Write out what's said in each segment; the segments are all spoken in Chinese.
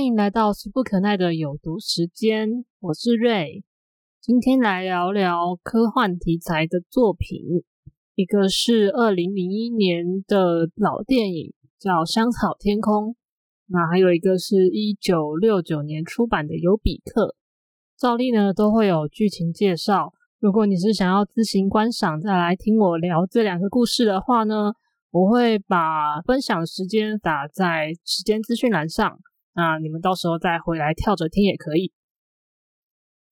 欢迎来到俗不可耐的有毒时间，我是瑞。今天来聊聊科幻题材的作品，一个是二零零一年的老电影，叫《香草天空》。那还有一个是一九六九年出版的《尤比克》。照例呢都会有剧情介绍。如果你是想要自行观赏，再来听我聊这两个故事的话呢，我会把分享时间打在时间资讯栏上。那你们到时候再回来跳着听也可以。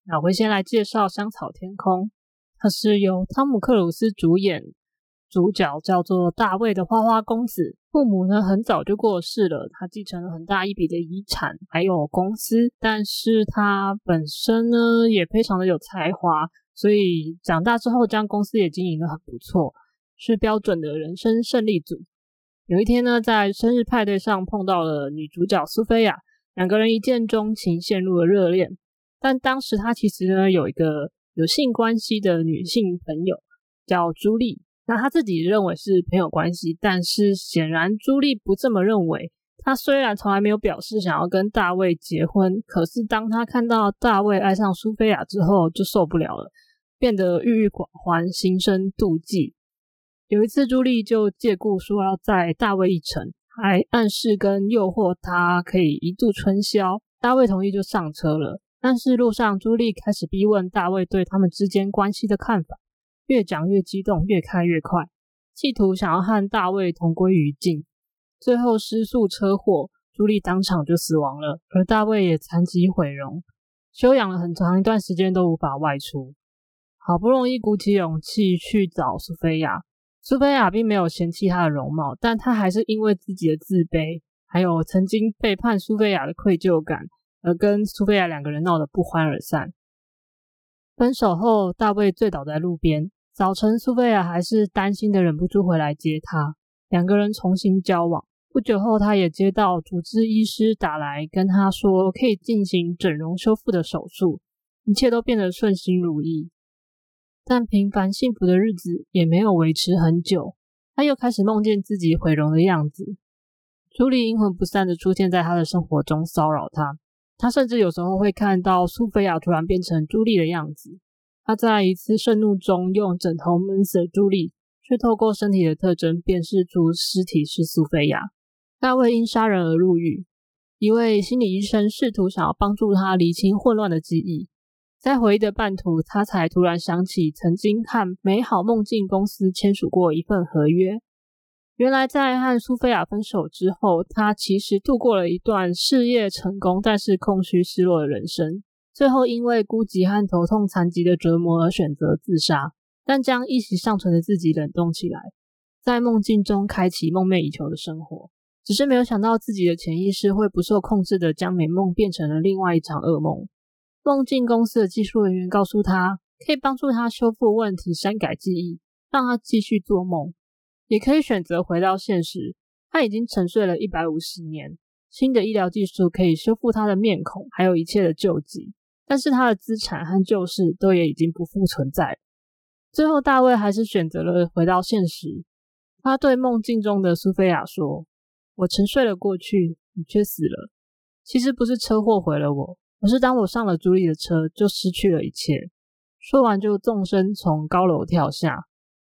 那我先来介绍《香草天空》，它是由汤姆克鲁斯主演，主角叫做大卫的花花公子。父母呢很早就过世了，他继承了很大一笔的遗产，还有公司。但是他本身呢也非常的有才华，所以长大之后将公司也经营的很不错，是标准的人生胜利组。有一天呢，在生日派对上碰到了女主角苏菲亚，两个人一见钟情，陷入了热恋。但当时他其实呢有一个有性关系的女性朋友叫朱莉，那他自己认为是朋友关系，但是显然朱莉不这么认为。他虽然从来没有表示想要跟大卫结婚，可是当他看到大卫爱上苏菲亚之后，就受不了了，变得郁郁寡欢，心生妒忌。有一次，朱莉就借故说要载大卫一程，还暗示跟诱惑他可以一度春宵。大卫同意就上车了。但是路上，朱莉开始逼问大卫对他们之间关系的看法，越讲越激动，越开越快，企图想要和大卫同归于尽。最后失速车祸，朱莉当场就死亡了，而大卫也残疾毁容，休养了很长一段时间都无法外出。好不容易鼓起勇气去找苏菲亚。苏菲亚并没有嫌弃她的容貌，但她还是因为自己的自卑，还有曾经背叛苏菲亚的愧疚感，而跟苏菲亚两个人闹得不欢而散。分手后，大卫醉倒在路边。早晨，苏菲亚还是担心的，忍不住回来接他，两个人重新交往。不久后，他也接到主治医师打来，跟他说可以进行整容修复的手术，一切都变得顺心如意。但平凡幸福的日子也没有维持很久，他又开始梦见自己毁容的样子。朱莉阴魂不散的出现在他的生活中，骚扰他。他甚至有时候会看到苏菲亚突然变成朱莉的样子。他在一次盛怒中用枕头闷死朱莉，却透过身体的特征辨识出尸体是苏菲亚。大卫因杀人而入狱，一位心理医生试图想要帮助他理清混乱的记忆。在回忆的半途，他才突然想起曾经和美好梦境公司签署过一份合约。原来，在和苏菲亚分手之后，他其实度过了一段事业成功但是空虚失落的人生。最后，因为孤寂和头痛残疾的折磨而选择自杀，但将一息尚存的自己冷冻起来，在梦境中开启梦寐以求的生活。只是没有想到自己的潜意识会不受控制的将美梦变成了另外一场噩梦。梦境公司的技术人员告诉他，可以帮助他修复问题、删改记忆，让他继续做梦；也可以选择回到现实。他已经沉睡了一百五十年，新的医疗技术可以修复他的面孔，还有一切的旧疾。但是他的资产和旧事都也已经不复存在。最后，大卫还是选择了回到现实。他对梦境中的苏菲亚说：“我沉睡了过去，你却死了。其实不是车祸毁了我。”可是当我上了朱莉的车，就失去了一切。说完，就纵身从高楼跳下，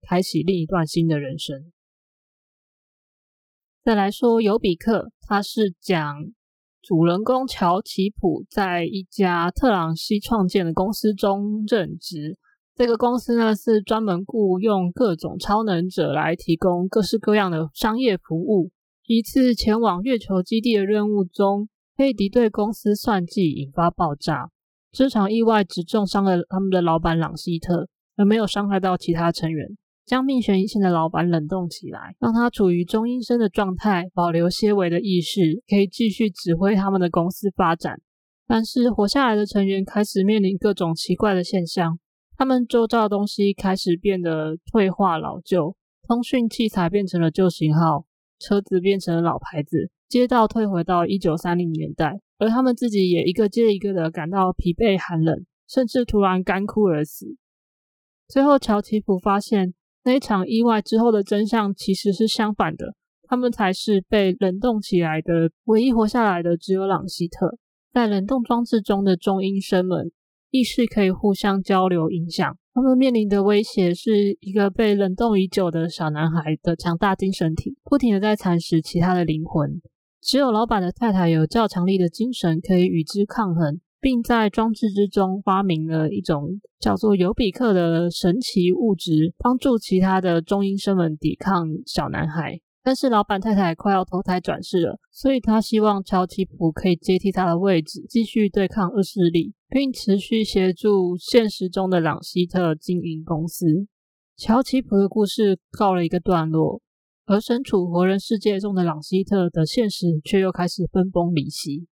开启另一段新的人生。再来说尤比克，他是讲主人公乔奇普在一家特朗西创建的公司中任职。这个公司呢，是专门雇佣各种超能者来提供各式各样的商业服务。一次前往月球基地的任务中。佩迪对公司算计引发爆炸，这场意外只重伤了他们的老板朗希特，而没有伤害到其他成员。将命悬一线的老板冷冻起来，让他处于中阴身的状态，保留些微的意识，可以继续指挥他们的公司发展。但是活下来的成员开始面临各种奇怪的现象，他们周遭的东西开始变得退化老旧，通讯器材变成了旧型号，车子变成了老牌子。街道退回到一九三零年代，而他们自己也一个接一个的感到疲惫、寒冷，甚至突然干枯而死。最后，乔奇普发现那一场意外之后的真相其实是相反的，他们才是被冷冻起来的，唯一活下来的只有朗希特。在冷冻装置中的中阴生们意识可以互相交流影响，他们面临的威胁是一个被冷冻已久的小男孩的强大精神体，不停的在蚕食其他的灵魂。只有老板的太太有较强力的精神可以与之抗衡，并在装置之中发明了一种叫做尤比克的神奇物质，帮助其他的中阴生们抵抗小男孩。但是老板太太快要投胎转世了，所以他希望乔奇普可以接替他的位置，继续对抗恶势力，并持续协助现实中的朗希特经营公司。乔奇普的故事告了一个段落，而身处活人世界中的朗希特的现实却又开始分崩离析。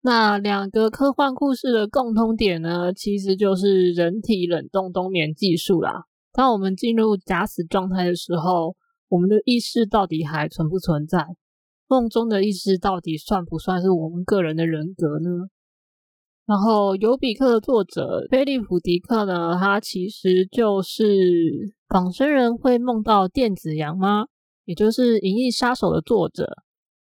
那两个科幻故事的共通点呢，其实就是人体冷冻冬眠技术啦。当我们进入假死状态的时候，我们的意识到底还存不存在？梦中的意识到底算不算是我们个人的人格呢？然后，尤比克的作者菲利普·迪克呢？他其实就是仿生人会梦到电子羊吗？也就是《银翼杀手》的作者。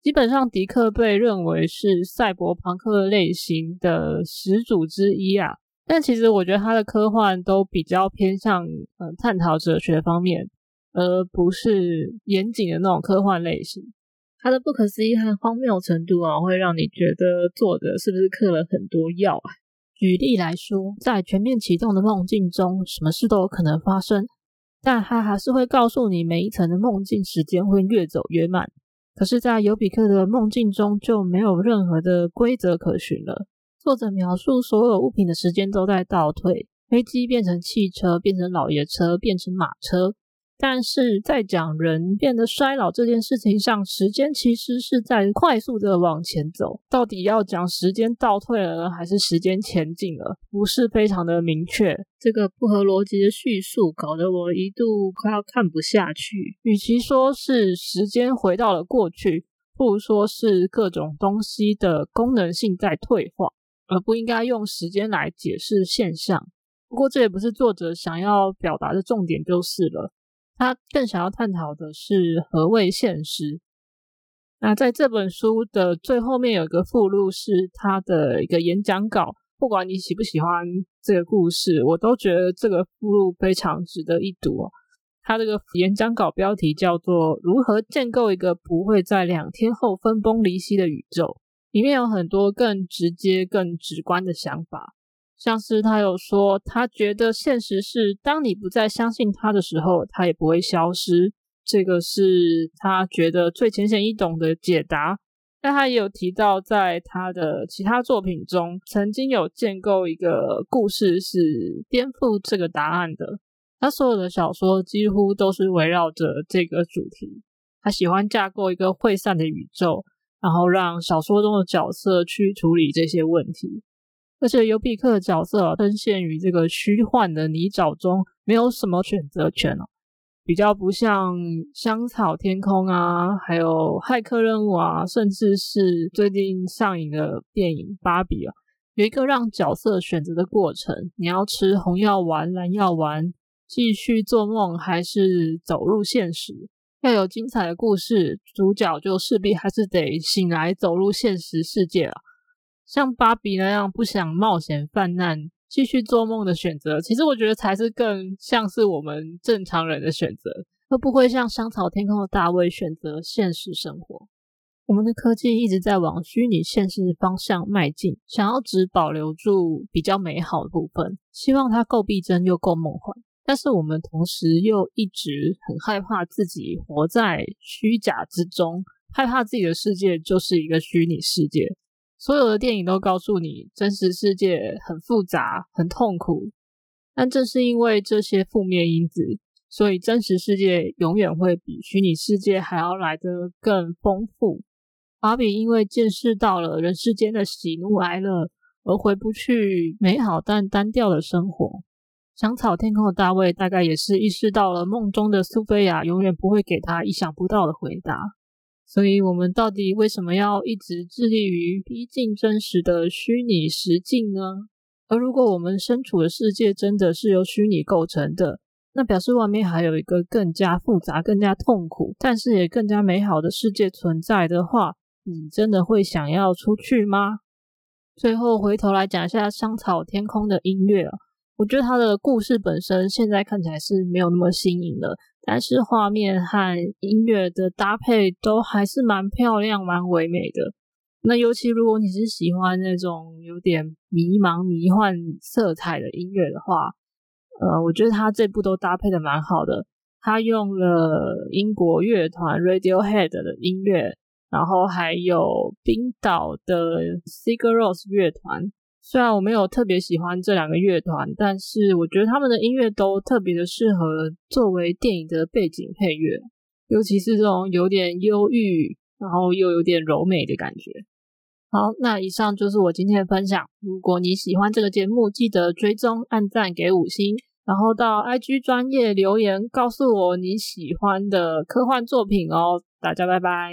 基本上，迪克被认为是赛博朋克类型的始祖之一啊。但其实我觉得他的科幻都比较偏向呃探讨哲学方面，而不是严谨的那种科幻类型。它的不可思议和荒谬程度啊，会让你觉得作者是不是嗑了很多药啊？举例来说，在全面启动的梦境中，什么事都有可能发生，但他还是会告诉你每一层的梦境时间会越走越慢。可是，在尤比克的梦境中就没有任何的规则可循了。作者描述所有物品的时间都在倒退，飞机变成汽车，变成老爷车，变成马车。但是在讲人变得衰老这件事情上，时间其实是在快速的往前走。到底要讲时间倒退了，还是时间前进了，不是非常的明确。这个不合逻辑的叙述，搞得我一度快要看不下去。与其说是时间回到了过去，不如说是各种东西的功能性在退化。而不应该用时间来解释现象。不过，这也不是作者想要表达的重点，就是了。他更想要探讨的是何谓现实。那在这本书的最后面有一个附录，是他的一个演讲稿。不管你喜不喜欢这个故事，我都觉得这个附录非常值得一读。哦他这个演讲稿标题叫做《如何建构一个不会在两天后分崩离析的宇宙》。里面有很多更直接、更直观的想法，像是他有说，他觉得现实是，当你不再相信他的时候，他也不会消失。这个是他觉得最浅显易懂的解答。但他也有提到，在他的其他作品中，曾经有建构一个故事是颠覆这个答案的。他所有的小说几乎都是围绕着这个主题。他喜欢架构一个会散的宇宙。然后让小说中的角色去处理这些问题，而且尤比克的角色深陷于这个虚幻的泥沼中，没有什么选择权哦，比较不像香草天空啊，还有骇客任务啊，甚至是最近上映的电影芭比啊，有一个让角色选择的过程，你要吃红药丸、蓝药丸，继续做梦，还是走入现实？要有精彩的故事，主角就势必还是得醒来，走入现实世界啊。像芭比那样不想冒险犯难、继续做梦的选择，其实我觉得才是更像是我们正常人的选择，而不会像香草天空的大卫选择现实生活。我们的科技一直在往虚拟现实方向迈进，想要只保留住比较美好的部分，希望它够逼真又够梦幻。但是我们同时又一直很害怕自己活在虚假之中，害怕自己的世界就是一个虚拟世界。所有的电影都告诉你，真实世界很复杂、很痛苦。但正是因为这些负面因子，所以真实世界永远会比虚拟世界还要来得更丰富。芭比因为见识到了人世间的喜怒哀乐，而回不去美好但单调的生活。香草天空的大卫大概也是意识到了梦中的苏菲亚永远不会给他意想不到的回答，所以我们到底为什么要一直致力于逼近真实的虚拟实境呢？而如果我们身处的世界真的是由虚拟构成的，那表示外面还有一个更加复杂、更加痛苦，但是也更加美好的世界存在的话，你真的会想要出去吗？最后回头来讲一下《香草天空》的音乐啊，我觉得它的故事本身现在看起来是没有那么新颖的，但是画面和音乐的搭配都还是蛮漂亮、蛮唯美的。那尤其如果你是喜欢那种有点迷茫、迷幻色彩的音乐的话，呃，我觉得他这部都搭配的蛮好的。他用了英国乐团 Radiohead 的音乐。然后还有冰岛的 Sigur Ros 乐团，虽然我没有特别喜欢这两个乐团，但是我觉得他们的音乐都特别的适合作为电影的背景配乐，尤其是这种有点忧郁，然后又有点柔美的感觉。好，那以上就是我今天的分享。如果你喜欢这个节目，记得追踪、按赞、给五星，然后到 IG 专业留言告诉我你喜欢的科幻作品哦。大家拜拜。